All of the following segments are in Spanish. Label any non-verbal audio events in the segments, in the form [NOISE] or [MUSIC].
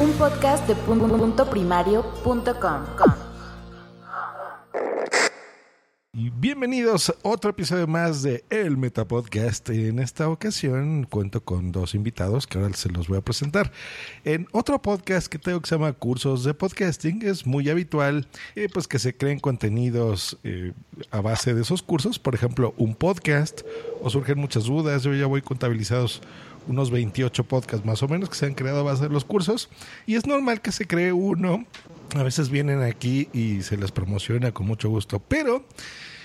un podcast de punto primario.com. Y bienvenidos a otro episodio más de El Metapodcast. En esta ocasión cuento con dos invitados que ahora se los voy a presentar. En otro podcast que tengo que se llama Cursos de Podcasting es muy habitual eh, pues que se creen contenidos eh, a base de esos cursos. Por ejemplo, un podcast o surgen muchas dudas. Yo ya voy contabilizados unos 28 podcasts más o menos que se han creado a base de los cursos y es normal que se cree uno. A veces vienen aquí y se les promociona con mucho gusto, pero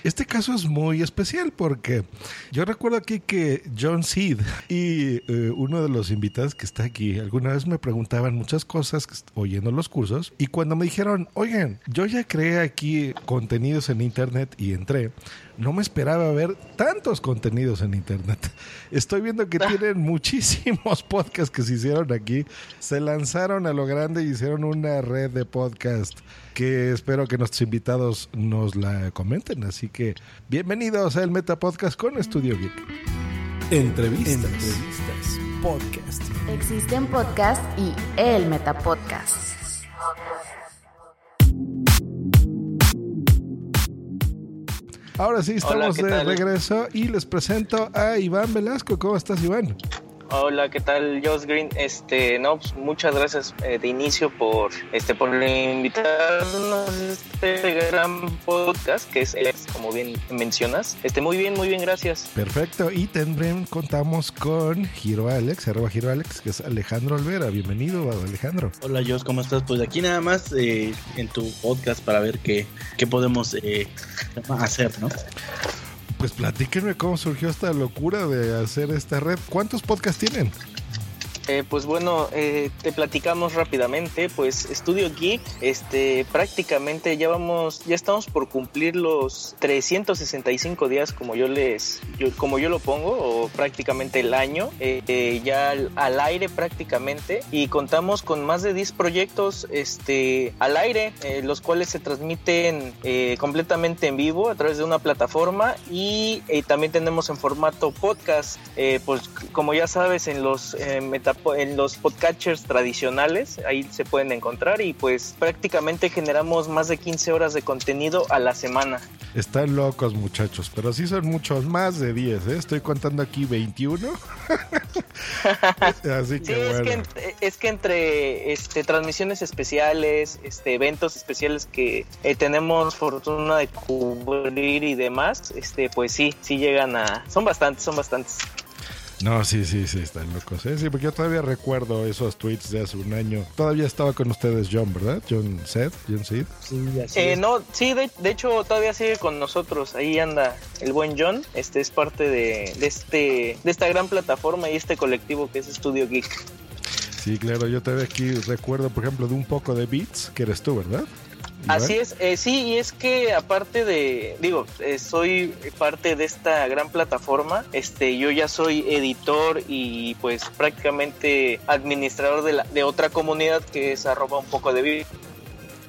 este caso es muy especial porque yo recuerdo aquí que John Seed y eh, uno de los invitados que está aquí alguna vez me preguntaban muchas cosas oyendo los cursos y cuando me dijeron, oigan, yo ya creé aquí contenidos en internet y entré, no me esperaba ver tantos contenidos en internet. Estoy viendo que [LAUGHS] tienen muchísimos podcasts que se hicieron aquí. Se lanzaron a lo grande y hicieron una red de podcast que espero que nuestros invitados nos la comenten. Así que bienvenidos al Meta Podcast con Estudio Geek. Entrevistas. Entrevistas. Podcast. Existen podcasts y el Metapodcast. Ahora sí, estamos de regreso y les presento a Iván Velasco. ¿Cómo estás, Iván? Hola, ¿qué tal, Josh Green? Este, no, pues, muchas gracias eh, de inicio por este por invitarnos a este gran podcast que es como bien mencionas. Este, muy bien, muy bien, gracias. Perfecto. Y también contamos con Giro Alex, arroba Giro Alex, que es Alejandro Olvera. Bienvenido, Alejandro. Hola, Josh, ¿cómo estás? Pues aquí nada más eh, en tu podcast para ver qué, qué podemos eh, hacer, ¿no? Pues platíquenme cómo surgió esta locura de hacer esta red. ¿Cuántos podcasts tienen? Eh, pues bueno, eh, te platicamos rápidamente. Pues Estudio Geek, este, prácticamente ya vamos, ya estamos por cumplir los 365 días, como yo les, como yo lo pongo, o prácticamente el año, eh, ya al, aire prácticamente, y contamos con más de 10 proyectos, este, al aire, los cuales se transmiten completamente en vivo a través de una plataforma y también tenemos en formato podcast, pues como ya sabes en los meta en los podcatchers tradicionales, ahí se pueden encontrar y pues prácticamente generamos más de 15 horas de contenido a la semana. Están locos muchachos, pero sí son muchos más de 10, ¿eh? estoy contando aquí 21. [LAUGHS] Así que bueno. es, que, entre este, transmisiones especiales, este, eventos especiales que eh, tenemos fortuna de cubrir y demás, este, pues sí, sí llegan a... Son bastantes, son bastantes. No, sí, sí, sí, están locos. ¿eh? Sí, porque yo todavía recuerdo esos tweets de hace un año. Todavía estaba con ustedes John, ¿verdad? John Seth, John Sid. Sí, así eh, No, sí, de, hecho todavía sigue con nosotros. Ahí anda el buen John. Este es parte de, de, este, de esta gran plataforma y este colectivo que es Studio Geek. Sí, claro, yo todavía aquí recuerdo, por ejemplo, de un poco de Beats, que eres tú, ¿verdad? Así es, eh, sí, y es que aparte de, digo, eh, soy parte de esta gran plataforma, este, yo ya soy editor y pues prácticamente administrador de, la, de otra comunidad que es arroba un poco de vida.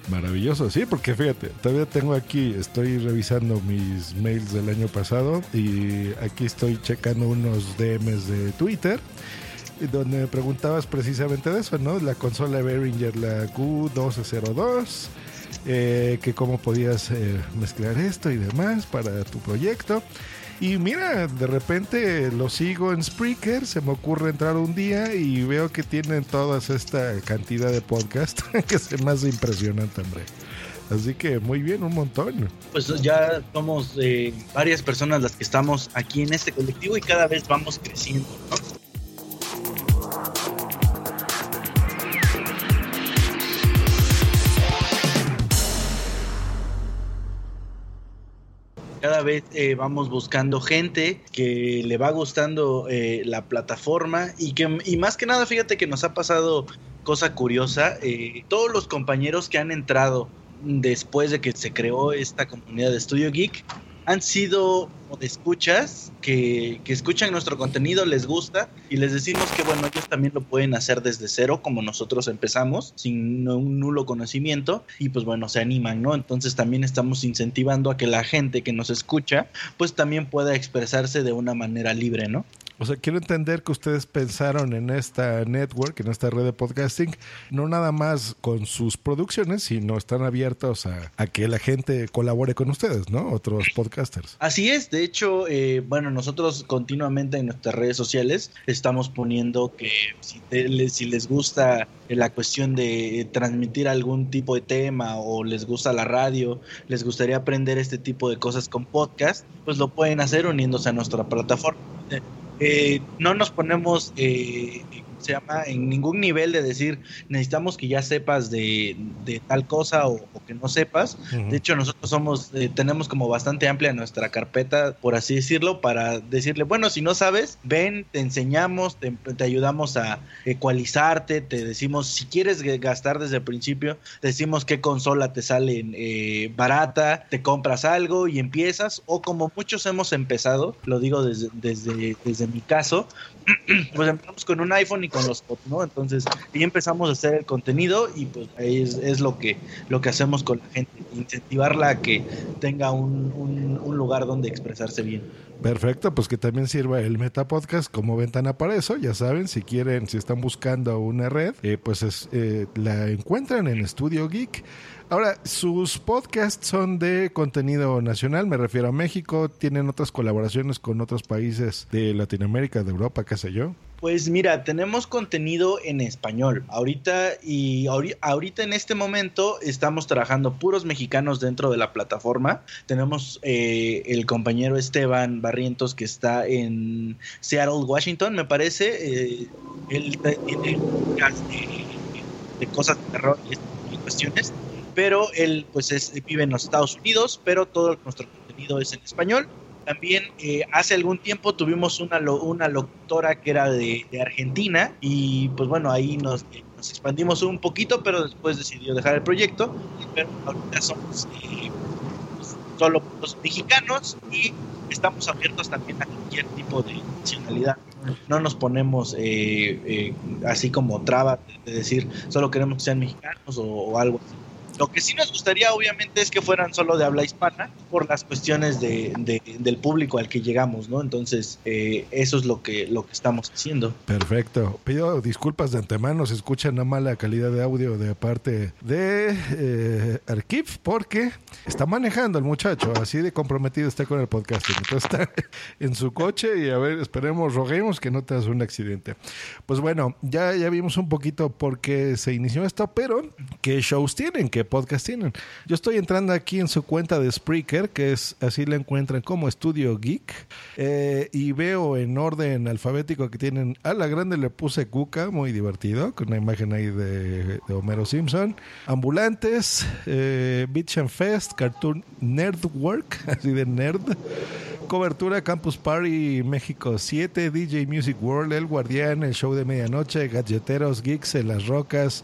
Maravilloso, sí, porque fíjate, todavía tengo aquí, estoy revisando mis mails del año pasado y aquí estoy checando unos DMs de Twitter donde me preguntabas precisamente de eso, ¿no? La consola Behringer, la Q1202, eh, que cómo podías eh, mezclar esto y demás para tu proyecto. Y mira, de repente lo sigo en Spreaker, se me ocurre entrar un día y veo que tienen toda esta cantidad de podcast [LAUGHS] que se hace impresionante, hombre. Así que muy bien, un montón. Pues ya somos eh, varias personas las que estamos aquí en este colectivo y cada vez vamos creciendo, ¿no? Cada vez eh, vamos buscando gente que le va gustando eh, la plataforma y que y más que nada fíjate que nos ha pasado cosa curiosa eh, todos los compañeros que han entrado después de que se creó esta comunidad de Studio Geek han sido de escuchas que, que, escuchan nuestro contenido, les gusta y les decimos que bueno, ellos también lo pueden hacer desde cero como nosotros empezamos, sin un nulo conocimiento y pues bueno, se animan, ¿no? Entonces también estamos incentivando a que la gente que nos escucha pues también pueda expresarse de una manera libre, ¿no? O sea, quiero entender que ustedes pensaron en esta network, en esta red de podcasting, no nada más con sus producciones, sino están abiertos a, a que la gente colabore con ustedes, ¿no? Otros podcasters. Así es, de hecho, eh, bueno, nosotros continuamente en nuestras redes sociales estamos poniendo que si, te, si les gusta la cuestión de transmitir algún tipo de tema o les gusta la radio, les gustaría aprender este tipo de cosas con podcast, pues lo pueden hacer uniéndose a nuestra plataforma. Eh, no nos ponemos, eh, se llama, en ningún nivel de decir necesitamos que ya sepas de, de tal cosa o, o, que no sepas. Uh -huh. De hecho, nosotros somos, eh, tenemos como bastante amplia nuestra carpeta, por así decirlo, para decirle, bueno, si no sabes, ven, te enseñamos, te, te ayudamos a ecualizarte, te decimos, si quieres gastar desde el principio, te decimos qué consola te sale eh, barata, te compras algo y empiezas, o como muchos hemos empezado, lo digo desde, desde, desde mi caso, [CLEARS THROAT] pues empezamos con un iPhone y con los ¿no? Entonces, y empezamos a hacer el contenido y pues ahí es, es, lo que lo que hacemos con la gente, incentivarla a que tenga un, un, lugar donde expresarse bien. Perfecto, pues que también sirva el Meta Podcast como ventana para eso. Ya saben, si quieren, si están buscando una red, eh, pues es, eh, la encuentran en Studio Geek. Ahora, sus podcasts son de contenido nacional, me refiero a México, tienen otras colaboraciones con otros países de Latinoamérica, de Europa, qué sé yo. Pues mira, tenemos contenido en español. Ahorita y ahorita en este momento estamos trabajando puros mexicanos dentro de la plataforma. Tenemos eh, el compañero Esteban Barrientos que está en Seattle, Washington, me parece. Eh, él tiene cosas de terror y cuestiones. Pero él pues es, vive en los Estados Unidos, pero todo nuestro contenido es en español también eh, hace algún tiempo tuvimos una, una locutora que era de, de, Argentina y pues bueno, ahí nos, eh, nos, expandimos un poquito, pero después decidió dejar el proyecto. Pero ahorita somos eh, solo los mexicanos y estamos abiertos también a cualquier tipo de nacionalidad. No nos ponemos así como traba de decir solo queremos que sean mexicanos o, o algo así. Lo que sí nos gustaría, obviamente, es que fueran solo de habla hispana por las cuestiones de, de, del público al que llegamos, ¿no? Entonces, eh, eso es lo que, lo que estamos haciendo. Perfecto. Pido disculpas de antemano, se escucha una mala calidad de audio de parte de eh, Arquiv, porque está manejando el muchacho, así de comprometido está con el podcasting. Entonces está [LAUGHS] en su coche y a ver, esperemos, roguemos que no te hagas un accidente. Pues bueno, ya, ya vimos un poquito por qué se inició esto, pero ¿qué shows tienen? ¿Qué podcast tienen. Yo estoy entrando aquí en su cuenta de Spreaker, que es así la encuentran como Estudio Geek, eh, y veo en orden alfabético que tienen a la grande le puse Cuca, muy divertido, con una imagen ahí de, Homero Simpson, Ambulantes, eh, Beach and Fest, Cartoon Nerdwork, [LAUGHS] así de nerd. Cobertura Campus Party México 7, DJ Music World, El Guardián, el show de medianoche, Gadgeteros, Geeks en las Rocas,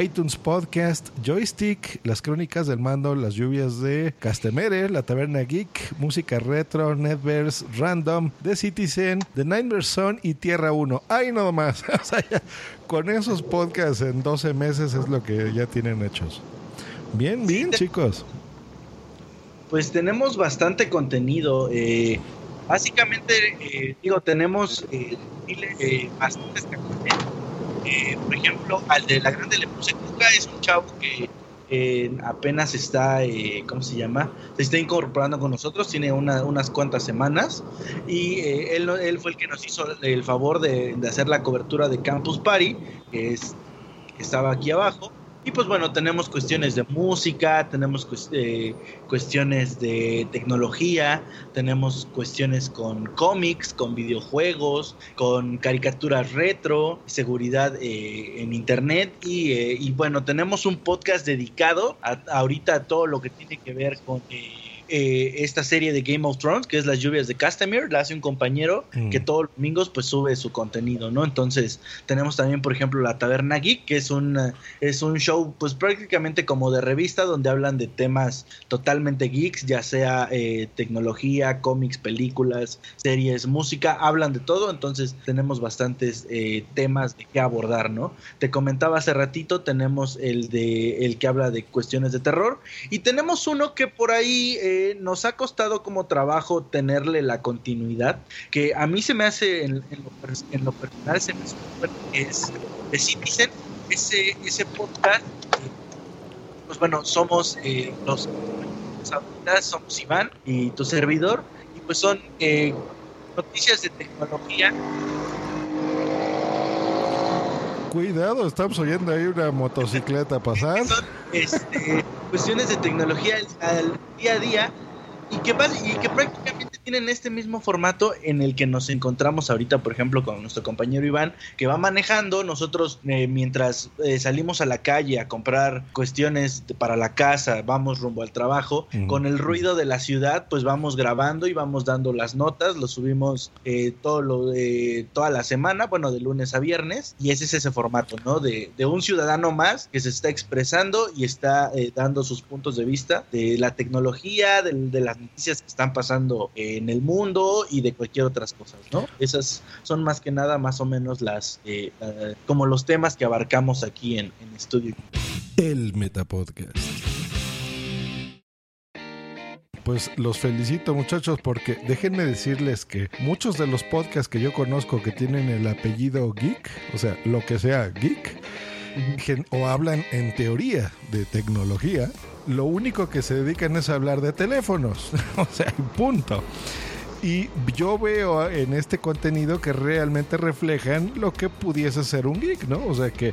iTunes Podcast, Joystick, Las Crónicas del Mando, Las Lluvias de Castemere, La Taberna Geek, Música Retro, Netverse, Random, The Citizen, The Nightmare Zone y Tierra 1. ¡Ay, no más! [LAUGHS] o sea, ya, con esos podcasts en 12 meses es lo que ya tienen hechos. Bien, bien, chicos. Pues tenemos bastante contenido. Eh, básicamente, eh, digo, tenemos eh, eh bastantes eh, por ejemplo, al de la Grande le puse Cuca, es un chavo que apenas está, ¿cómo se llama? Se está incorporando con nosotros, tiene unas cuantas semanas y él, él fue el que nos hizo el favor de, hacer la cobertura de Campus Party, que estaba aquí abajo. Y pues bueno, tenemos cuestiones de música, tenemos eh, cuestiones de tecnología, tenemos cuestiones con cómics, con videojuegos, con caricaturas retro, seguridad eh, en internet. Y, eh, y, bueno, tenemos un podcast dedicado a, ahorita a todo lo que tiene que ver con eh, esta serie de Game of Thrones, que es Las lluvias de Castamere, la hace un compañero mm. que todos los domingos pues sube su contenido, ¿no? Entonces tenemos también, por ejemplo, La Taberna Geek, que es un, es un show pues prácticamente como de revista donde hablan de temas totalmente geeks, ya sea eh, tecnología, cómics, películas, series, música, hablan de todo, entonces tenemos bastantes eh, temas de qué abordar, ¿no? Te comentaba hace ratito, tenemos el de el que habla de cuestiones de terror y tenemos uno que por ahí nos ha costado como trabajo tenerle la continuidad, que a mí se me hace, en, lo, personal, se me es de Citizen, ese, ese podcast, pues bueno, somos eh, los somos Iván y tu servidor, y pues son eh, noticias de tecnología Cuidado, estamos oyendo ahí una motocicleta pasar. Son este, cuestiones de tecnología al día a día y que, y que prácticamente tienen este mismo formato en el que nos encontramos ahorita, por ejemplo, con nuestro compañero Iván, que va manejando. Nosotros, eh, mientras eh, salimos a la calle a comprar cuestiones para la casa, vamos rumbo al trabajo, con el ruido de la ciudad, pues vamos grabando y vamos dando las notas. Lo subimos eh, todo lo de toda la semana, bueno, de lunes a viernes, y ese es ese formato, ¿no? De, de un ciudadano más que se está expresando y está dando sus puntos de vista de la tecnología, de, de las noticias que están pasando en el mundo y de cualquier otras cosas, ¿no? Esas son más que nada más o menos las, eh, como los temas que abarcamos aquí en, en Estudio. El Metapodcast. Pues los felicito muchachos porque déjenme decirles que muchos de los podcasts que yo conozco que tienen el apellido geek, o sea, lo que sea geek, o hablan en teoría de tecnología, lo único que se dedican es a hablar de teléfonos. [LAUGHS] o sea, punto. Y yo veo en este contenido que realmente reflejan lo que pudiese ser un geek, ¿no? O sea que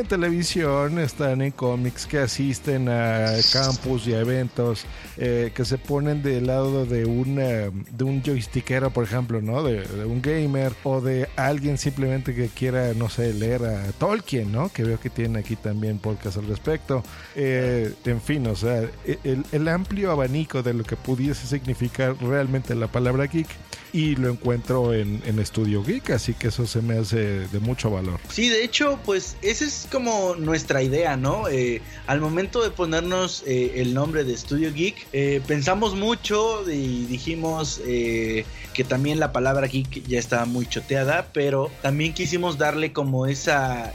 en televisión, están en cómics, que asisten a campus y a eventos, eh, que se ponen del lado de, una, de un joystickero, por ejemplo, ¿no? De, un gamer o de alguien simplemente que quiera, no sé, leer a Tolkien, ¿no? Que veo que tiene aquí también podcast al respecto. Eh, en fin, o sea, el, el amplio abanico de lo que pudiese significar realmente la palabra geek y lo encuentro en, en Studio Geek, así que eso se me hace de mucho valor. Sí, de hecho, pues esa es como nuestra idea, ¿no? Eh, al momento de ponernos eh, el nombre de Studio Geek, eh, pensamos mucho y dijimos que también la palabra geek ya estaba muy choteada, pero también quisimos darle como esa,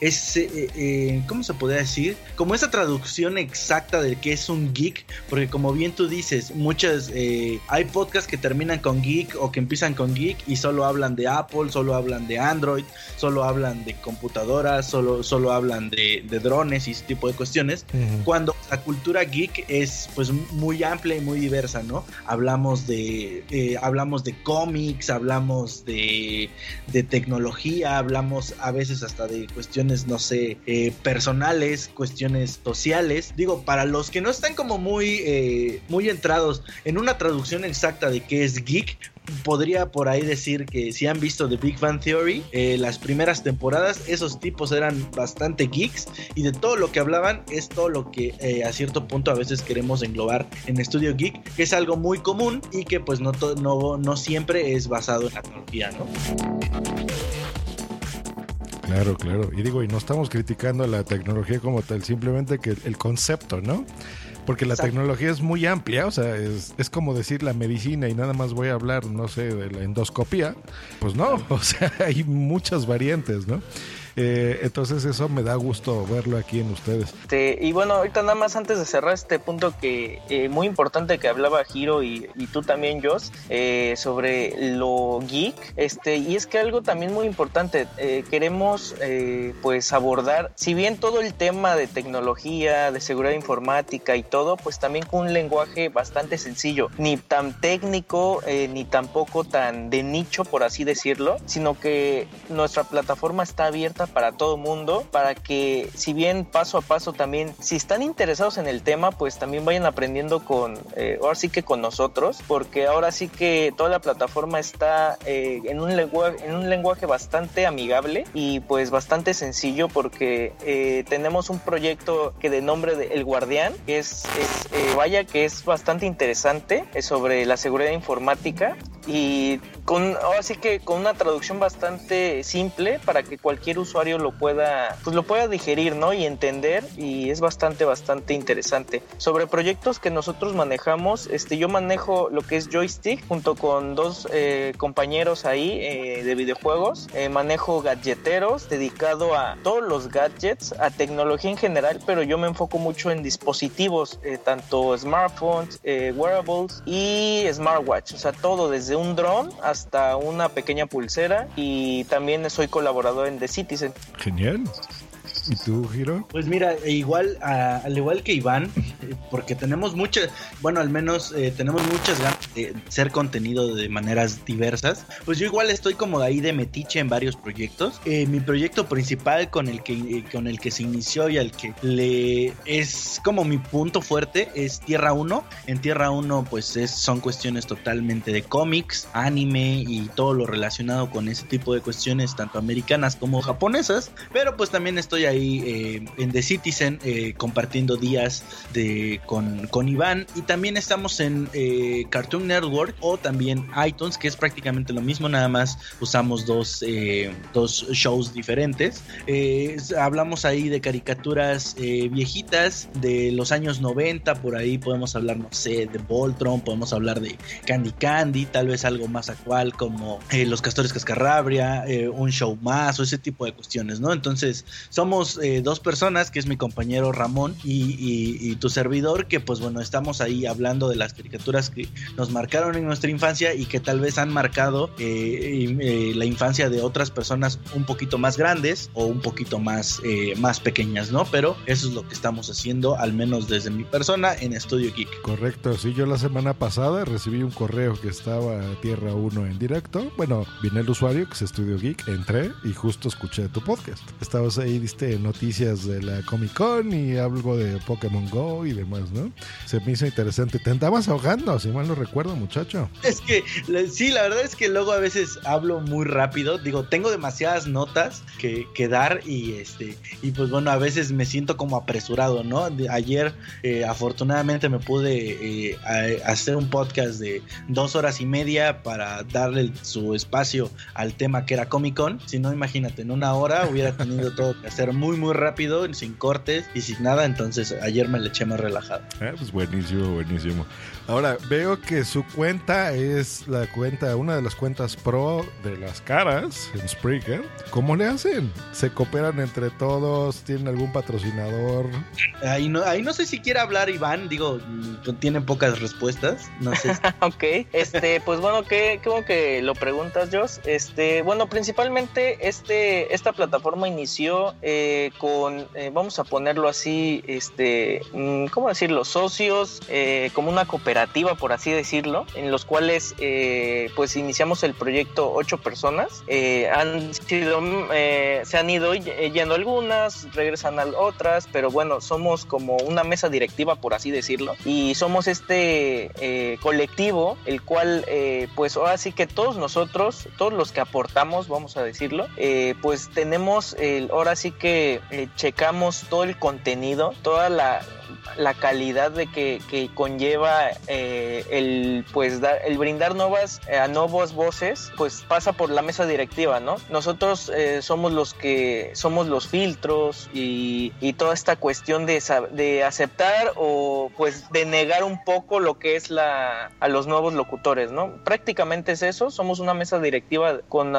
ese, ¿cómo se podría decir? Como esa traducción exacta de qué es un geek, porque como bien tú dices, muchas, hay podcasts que terminan con geek, o que empiezan con geek y solo hablan de Apple, solo hablan de Android, solo hablan de computadoras, solo, solo hablan de, drones y ese tipo de cuestiones, cuando la cultura geek es pues muy amplia y muy diversa, ¿no? Hablamos de, eh, hablamos de cómics, hablamos de, de, tecnología, hablamos a veces hasta de cuestiones, no sé, eh, personales, cuestiones sociales. Digo, para los que no están como muy, eh, muy entrados en una traducción exacta de qué es geek, podría por ahí decir que si han visto The Big Bang Theory, eh, las primeras temporadas, esos tipos eran bastante geeks y de todo lo que hablaban es todo lo que eh, a cierto punto a veces queremos englobar en Estudio Geek, que es algo muy común y que pues no, no, no siempre es basado en la tecnología, ¿no? Claro, claro. Y digo, y no estamos criticando la tecnología como tal, simplemente que el concepto, ¿no? Porque la tecnología es muy amplia, o sea, es, es, como decir la medicina y nada más voy a hablar, no sé, de la endoscopía. Pues no, [LAUGHS] o sea, hay muchas variantes, ¿no? Eh, entonces eso me da gusto verlo aquí en ustedes. Este, y bueno, ahorita nada más antes de cerrar este punto que eh, muy importante que hablaba Giro y, y tú también, Joss, eh, sobre lo geek. Este, y es que algo también muy importante, eh, queremos eh, pues abordar, si bien todo el tema de tecnología, de seguridad informática y todo, pues también con un lenguaje bastante sencillo, ni tan técnico, eh, ni tampoco tan de nicho, por así decirlo, sino que nuestra plataforma está abierta para todo mundo, para que si bien paso a paso también, si están interesados en el tema, pues también vayan aprendiendo con, eh, ahora sí que con nosotros, porque ahora sí que toda la plataforma está eh, en, un lenguaje, en un lenguaje bastante amigable y pues bastante sencillo porque eh, tenemos un proyecto que de nombre de El Guardián, que es, es eh, vaya que es bastante interesante es sobre la seguridad informática y con ahora sí que con una traducción bastante simple para que cualquier usuario lo pueda pues lo pueda digerir no y entender y es bastante bastante interesante. Sobre proyectos que nosotros manejamos este yo manejo lo que es joystick junto con dos eh, compañeros ahí eh, de videojuegos. Eh, manejo gadgeteros dedicado a todos los gadgets a tecnología en general pero yo me enfoco mucho en dispositivos eh, tanto smartphones eh, wearables y smartwatch. O sea todo desde un dron hasta una pequeña pulsera. Y también soy colaborador en The Citizen. Genial. ¿Y tú, Giro? Pues mira, igual, a, al igual que Iván, [LAUGHS] porque tenemos muchas, bueno, al menos eh, tenemos muchas ganas de ser contenido de maneras diversas, pues yo igual estoy como ahí de metiche en varios proyectos. Eh, mi proyecto principal con el que eh, con el que se inició y al que le es como mi punto fuerte es Tierra 1. En Tierra 1 pues es, son cuestiones totalmente de cómics, anime y todo lo relacionado con ese tipo de cuestiones tanto americanas como japonesas, pero pues también estoy ahí eh, en The Citizen eh, compartiendo días de, con, con Iván. Y también estamos en eh, Cartoon Network o también iTunes que es prácticamente lo mismo. Nada más usamos dos, dos shows diferentes. Hablamos ahí de caricaturas viejitas de los años 90 por ahí podemos hablar no sé de Voltron podemos hablar de Candy Candy tal vez algo más actual como Los Castores Cascarrabia eh, un show más o ese tipo de cuestiones no entonces somos eh, dos personas, que es mi compañero Ramón y, tu servidor, que pues bueno, estamos ahí hablando de las caricaturas que nos marcaron en nuestra infancia y que tal vez han marcado eh, eh, la infancia de otras personas un poquito más grandes o un poquito más, más pequeñas, ¿no? Pero eso es lo que estamos haciendo, al menos desde mi persona, en Estudio Geek. Correcto, sí, yo la semana pasada recibí un correo que estaba Tierra 1 en directo. Bueno, vine el usuario, que es Estudio Geek, entré y justo escuché tu podcast. Estabas ahí, diste noticias de la Comic Con y algo de Pokémon Go y demás, ¿no? Se me hizo interesante. Te andabas ahogando, si mal no recuerdo, muchacho. Es que sí, la verdad es que luego a veces hablo muy rápido. Digo, tengo demasiadas notas que, dar y este y pues bueno, a veces me siento como apresurado, ¿no? Ayer eh, afortunadamente me pude eh, hacer un podcast de dos horas y media para darle su espacio al tema que era Comic Con. Si no, imagínate, en una hora hubiera tenido todo que hacer muy muy rápido, sin cortes y sin nada. Entonces ayer me le eché más relajado. Ah, pues buenísimo, buenísimo. Ahora, veo que su cuenta es la cuenta, una de las cuentas pro de las caras en Spreaker. ¿Cómo le hacen? ¿Se cooperan entre todos? ¿Tienen algún patrocinador? Ahí no, ahí no sé si quiere hablar Iván, digo, mm, tienen pocas respuestas. No sé. [LAUGHS] ok, este, pues bueno, qué, qué bueno que lo preguntas, Joss. Este, bueno, principalmente este, esta plataforma inició eh, con, eh, vamos a ponerlo así, este, mm, ¿cómo decirlo? Socios, eh, como una cooperativa, por así decirlo, en los cuales, eh, pues iniciamos el proyecto ocho personas. Eh, han mm, eh, se han ido yendo algunas, regresan a otras, pero bueno, somos como una mesa directiva, por así decirlo, y somos este eh, colectivo, el cual, eh, pues ahora sí que todos nosotros, todos los que aportamos, vamos a decirlo, eh, pues tenemos, el, ahora sí que eh, checamos todo el contenido, toda la la calidad de que, que conlleva eh, el pues dar, el brindar nuevas eh, a voces pues pasa por la mesa directiva no nosotros eh, somos los que somos los filtros y, y toda esta cuestión de, de aceptar o pues de negar un poco lo que es la a los nuevos locutores no prácticamente es eso somos una mesa directiva con,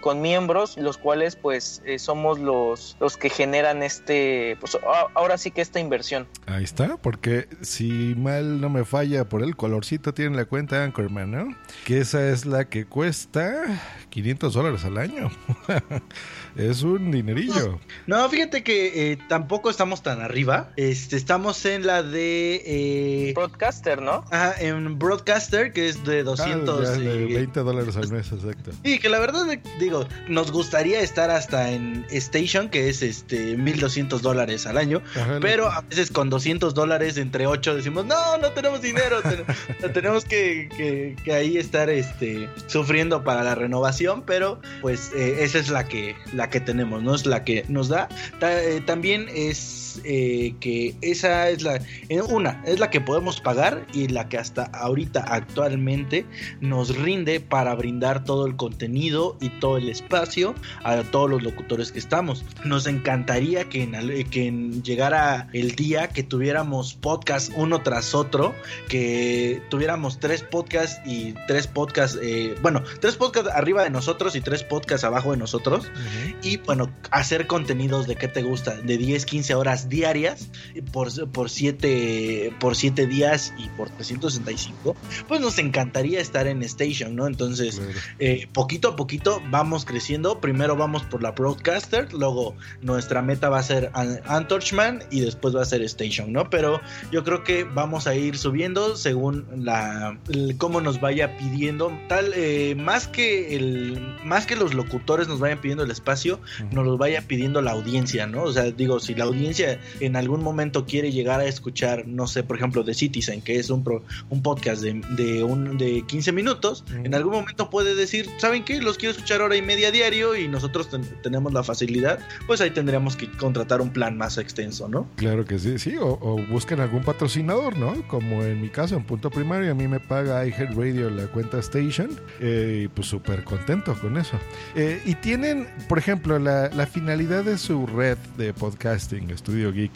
con miembros los cuales pues somos los los que generan este pues ahora sí que esta inversión ahí está porque si mal no me falla por el colorcito tiene la cuenta Anchorman no que esa es la que cuesta 500 dólares al año [LAUGHS] es un dinerillo. No, fíjate que eh, tampoco estamos tan arriba. Este, estamos en la de... Eh... Broadcaster, ¿no? Ajá, en Broadcaster, que es de 200... Ah, de 20 dólares al mes, exacto. Y que la verdad, digo, nos gustaría estar hasta en Station, que es este 1200 dólares al año. Ajá, pero a veces con 200 dólares entre 8 decimos, no, no tenemos dinero. [LAUGHS] tenemos que, ahí estar este, sufriendo para la renovación, pero pues eh, esa es la que, la que tenemos, ¿no? Es la que nos da. Eh, también es eh, que esa es la, una, es la que podemos pagar y la que hasta ahorita actualmente nos rinde para brindar todo el contenido y todo el espacio a todos los locutores que estamos. Nos encantaría que, en, que llegara el día que tuviéramos podcast uno tras otro, que tuviéramos tres podcasts y tres podcasts, eh, bueno, tres podcasts arriba de nosotros y tres podcasts abajo de nosotros. Uh -huh. Y bueno, hacer contenidos de qué te gusta, de 10, 15 horas diarias por, por, siete, por siete días y por 365, pues nos encantaría estar en Station, ¿no? Entonces, claro. eh, poquito a poquito vamos creciendo. Primero vamos por la Broadcaster, luego nuestra meta va a ser Antorchman y después va a ser Station, ¿no? Pero yo creo que vamos a ir subiendo según la el, cómo nos vaya pidiendo. Tal, eh, más que el más que los locutores nos vayan pidiendo el espacio, nos lo vaya pidiendo la audiencia, ¿no? O sea, digo, si la audiencia en algún momento quiere llegar a escuchar, no sé, por ejemplo, The Citizen, que es un, pro, un podcast de, de, un, de 15 minutos, en algún momento puede decir, ¿saben qué? Los quiero escuchar hora y media diario y nosotros ten tenemos la facilidad, pues ahí tendríamos que contratar un plan más extenso, ¿no? Claro que sí, sí, o, o busquen algún patrocinador, ¿no? Como en mi caso, en Punto Primario, a mí me paga iHeartRadio la cuenta Station, eh, y pues súper contento con eso. Eh, y tienen, por ejemplo, la, finalidad de su red de podcasting, Estudio Geek,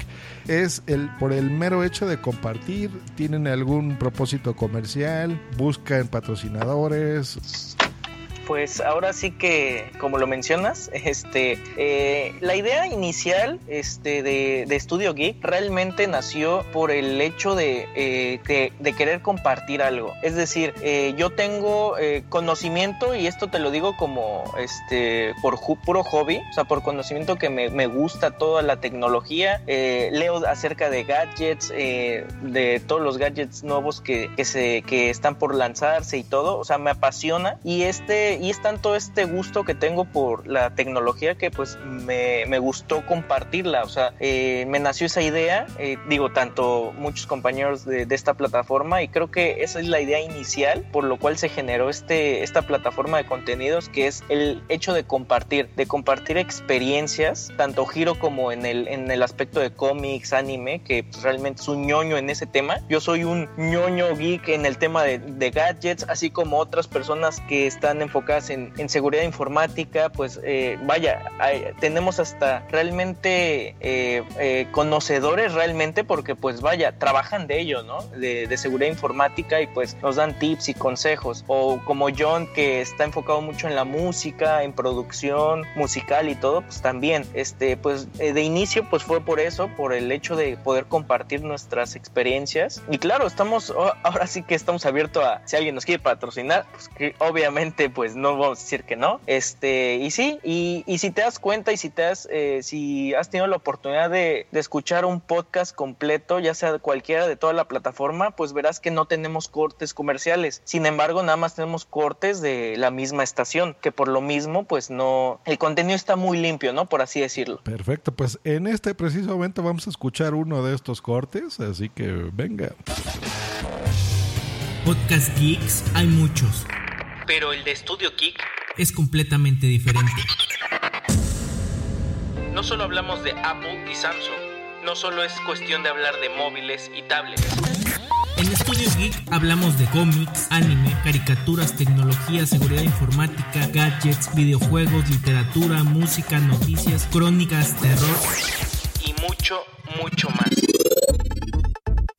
es el por el mero hecho de compartir, tienen algún propósito comercial, buscan patrocinadores. Pues ahora sí que, como lo mencionas, [LAUGHS] este, eh, la idea inicial este, de, de Studio Geek realmente nació por el hecho de, eh, de querer compartir algo. Es decir, eh, yo tengo eh, conocimiento, y esto te lo digo como este, por puro hobby, o sea, por conocimiento que me, me gusta toda la tecnología, eh, leo acerca de gadgets, de todos los gadgets nuevos que, que, se, que están por lanzarse y todo, o sea, me apasiona. Y este y es tanto este gusto que tengo por la tecnología que pues me, me gustó compartirla, o sea, eh, me nació esa idea, eh, digo, tanto muchos compañeros de, de, esta plataforma y creo que esa es la idea inicial por lo cual se generó este, esta plataforma de contenidos que es el hecho de compartir, de compartir experiencias, tanto giro como en el, en el aspecto de cómics, anime, que pues, realmente es un ñoño en ese tema, yo soy un ñoño geek en el tema de, de gadgets, así como otras personas que están enfocadas en, en, seguridad informática, pues eh, vaya, hay, tenemos hasta realmente eh, eh, conocedores realmente porque pues vaya, trabajan de ello, ¿no? De, de, seguridad informática y pues nos dan tips y consejos. O como John que está enfocado mucho en la música, en producción musical y todo, pues también, este, pues de inicio pues fue por eso, por el hecho de poder compartir nuestras experiencias. Y claro, estamos, ahora sí que estamos abiertos a si alguien nos quiere patrocinar, pues que obviamente pues no vamos a decir que no. Este, y sí, y, y si te das cuenta y si te has, eh, si has tenido la oportunidad de, de, escuchar un podcast completo, ya sea cualquiera de toda la plataforma, pues verás que no tenemos cortes comerciales. Sin embargo, nada más tenemos cortes de la misma estación, que por lo mismo, pues no, el contenido está muy limpio, ¿no? Por así decirlo. Perfecto, pues en este preciso momento vamos a escuchar uno de estos cortes, así que venga. Podcast Geeks hay muchos pero el de Studio Geek es completamente diferente. No solo hablamos de Apple y Samsung, no solo es cuestión de hablar de móviles y tablets. En Estudio Geek hablamos de cómics, anime, caricaturas, tecnología, seguridad informática, gadgets, videojuegos, literatura, música, noticias, crónicas, terror y mucho, mucho más.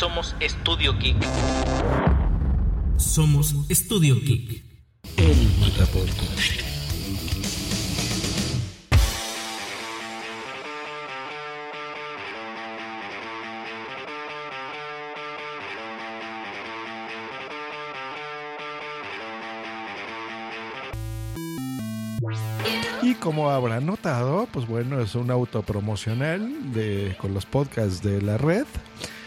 Somos Studio Geek. Somos Studio Geek. El Metapodcast. Y como habrán notado, pues bueno, es un autopromocional de, con los podcasts de la red.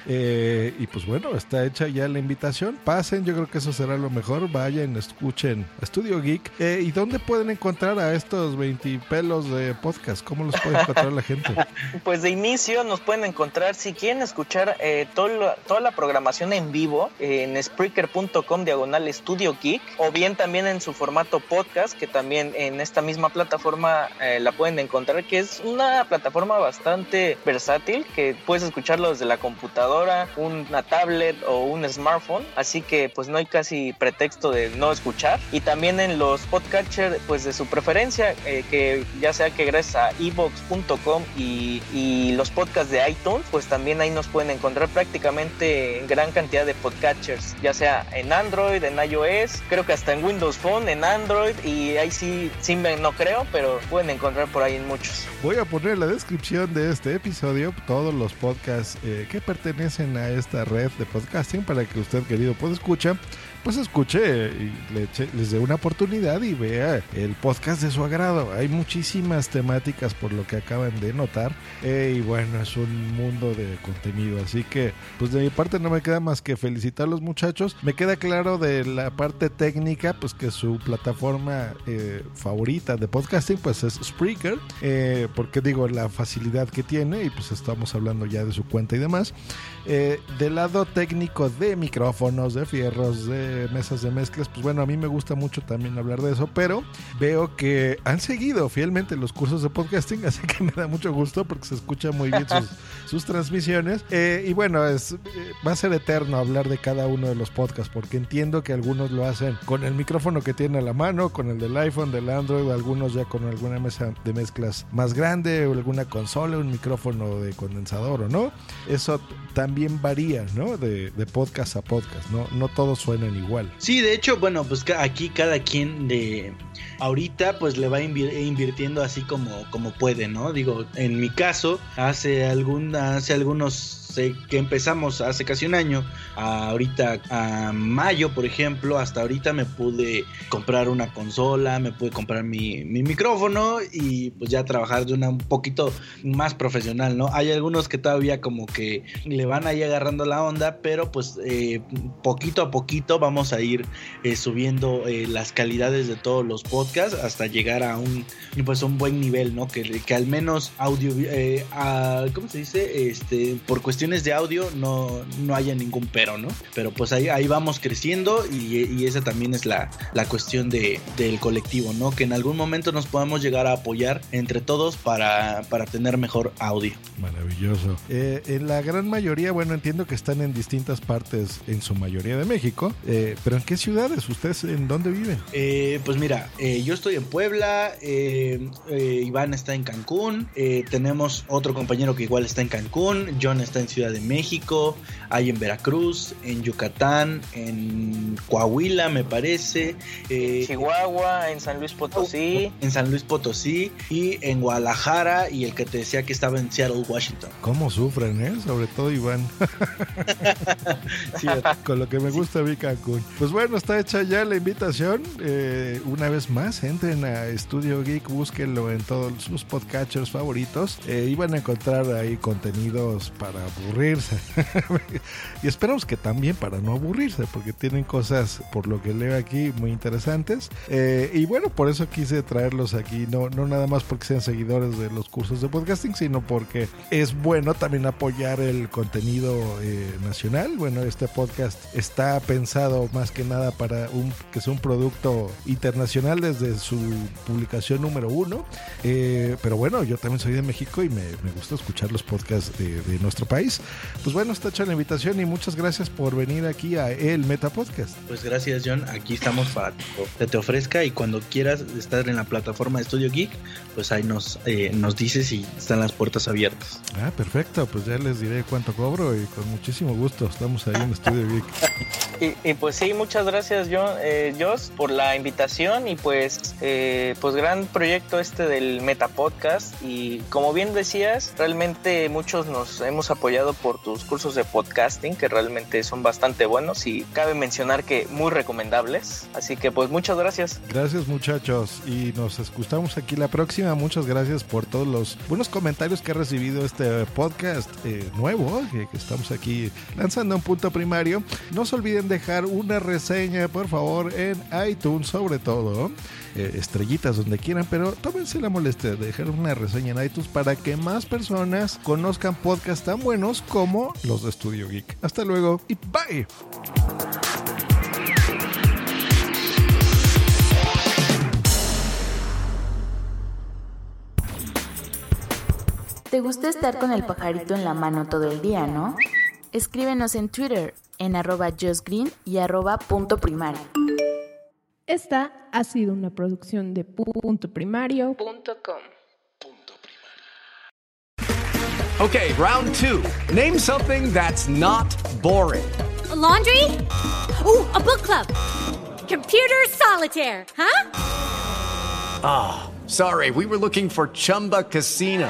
Eh, y pues bueno, está hecha ya la invitación. Pasen, yo creo que eso será lo mejor. Vayan, escuchen Estudio Geek. Eh, ¿Y dónde pueden encontrar a estos 20 pelos de podcast? ¿Cómo los puede encontrar la gente? [LAUGHS] Pues de inicio nos pueden encontrar, si quieren escuchar eh, todo toda la programación en vivo, en Spreaker.com diagonal Estudio Geek, o bien también en su formato podcast, que también en esta misma plataforma eh, la pueden encontrar, que es una plataforma bastante versátil, que puedes escucharlo desde la computadora, una tablet o un smartphone, así que pues no hay casi pretexto de no escuchar. Y también en los podcatchers pues de su preferencia, eh, que ya sea que gracias a evox.com y, los podcasts de iTunes, pues también ahí nos pueden encontrar prácticamente en gran cantidad de podcatchers, ya sea en Android, en iOS, creo que hasta en Windows Phone, en Android y ahí sí, sí no creo, pero pueden encontrar por ahí en muchos. Voy a poner en la descripción de este episodio todos los podcasts eh, que pertenecen a esta red de podcasting para que usted, querido escucha pues escuche y le eche- les dé una oportunidad y vea el podcast de su agrado. Hay muchísimas temáticas por lo que acaban de notar eh, y bueno, es un mundo de contenido. Así que pues de mi parte no me queda más que felicitar a los muchachos. Me queda claro de la parte técnica pues que su plataforma eh, favorita de podcasting pues es Spreaker. eh, porque digo la facilidad que tiene y pues estamos hablando ya de su cuenta y demás. Eh, del lado técnico de micrófonos, de fierros, de mesas de mezclas, pues bueno, a mí me gusta mucho también hablar de eso, pero veo que han seguido fielmente los cursos de podcasting, [LAUGHS] así que me da mucho gusto porque se escucha muy bien sus, [LAUGHS] sus transmisiones. Eh, y bueno, es, eh, va a ser eterno hablar de cada uno de los podcasts, porque entiendo que algunos lo hacen con el micrófono que tiene a la mano, con el del iPhone, del Android, algunos ya con alguna mesa de mezclas más grande, o alguna consola, un micrófono de condensador o no. Eso también varía, ¿no? De, podcast a podcast, ¿no? No todos suenan igual. Sí, de hecho, bueno, pues aquí cada quien de ahorita pues le va invir- invirtiendo así como, como puede, ¿no? Digo, en mi caso, hace algún, hace algunos que empezamos hace casi un año, ahorita a mayo, por ejemplo, hasta ahorita me pude comprar una consola, me pude comprar mi, mi micrófono y pues ya trabajar de una un poquito más profesional, ¿no? Hay algunos que todavía como que le van ahí agarrando la onda, pero pues eh, poquito a poquito vamos a ir eh, subiendo eh, las calidades de todos los podcasts hasta llegar a un pues un buen nivel, ¿no? Que, que al menos audio, ¿cómo se dice? Este, por cuestiones de audio no, no haya ningún pero, ¿no? Pero pues ahí, ahí vamos creciendo y, y esa también es la, la cuestión de, del colectivo, ¿no? Que en algún momento nos podamos llegar a apoyar entre todos para, para tener mejor audio. Maravilloso. Eh, en la gran mayoría, bueno, entiendo que están en distintas partes, en su mayoría de México, eh, pero ¿en qué ciudades? ¿Ustedes en dónde viven? Eh, pues mira, eh, yo estoy en Puebla, eh, eh, Iván está en Cancún, eh, tenemos otro compañero que igual está en Cancún, John está en Ciudad de México, hay en Veracruz, en Yucatán, en Coahuila me parece, eh, Chihuahua, en San Luis Potosí. en San Luis Potosí y en Guadalajara y el que te decía que estaba en Seattle, Washington. ¿Cómo sufren, eh? Sobre todo Iván. [LAUGHS] Sí, Con lo que me gusta vi Cancún. Pues bueno, está hecha ya la invitación. Eh, una vez más, entren a Studio Geek, búsquenlo en todos sus podcatchers favoritos. Eh, y van a encontrar ahí contenidos para aburrirse. [LAUGHS] y esperamos que también para no aburrirse, porque tienen cosas, por lo que leo aquí, muy interesantes. Eh, y bueno, por eso quise traerlos aquí, no, no nada más porque sean seguidores de los cursos de podcasting, sino porque es bueno también apoyar el contenido eh, nacional. Bueno, este podcast está pensado más que nada para un, que sea un producto internacional desde su publicación número uno. Eh, pero bueno, yo también soy de México y me, me gusta escuchar los podcasts de, de, nuestro país. Pues bueno, está hecha la invitación y muchas gracias por venir aquí a El Meta Podcast. Pues gracias, John. Aquí estamos para que te ofrezca y cuando quieras estar en la plataforma de Studio Geek, pues ahí nos, eh, nos dices y están las puertas abiertas. Ah, perfecto. Pues ya les diré cuánto cobro y con muchísimo gusto estamos ahí en Studio Geek. [LAUGHS] Y, y, pues sí, muchas gracias, John, eh, Joss, por la invitación y pues, eh, pues gran proyecto este del Meta Podcast. Y como bien decías, realmente muchos nos hemos apoyado por tus cursos de podcasting, que realmente son bastante buenos y cabe mencionar que muy recomendables. Así que pues muchas gracias. Gracias muchachos y nos escuchamos aquí la próxima. Muchas gracias por todos los buenos comentarios que ha recibido este podcast eh, nuevo que, que estamos aquí lanzando un punto primario. No se olviden dejar una reseña por favor en iTunes sobre todo. Eh, estrellitas donde quieran, pero tómense la molestia de dejar una reseña en iTunes para que más personas conozcan podcasts tan buenos como los de Studio Geek. Hasta luego y bye. ¿Te gusta estar con el pajarito en la mano todo el día, no? Escríbenos en Twitter en arroba justgreen y arroba punto primario. Esta ha sido una producción de punto primario.com. Okay, round two. Name something that's not boring. A laundry? Ooh, a book club. Computer solitaire, huh? Ah, oh, sorry, we were looking for Chumba Casino.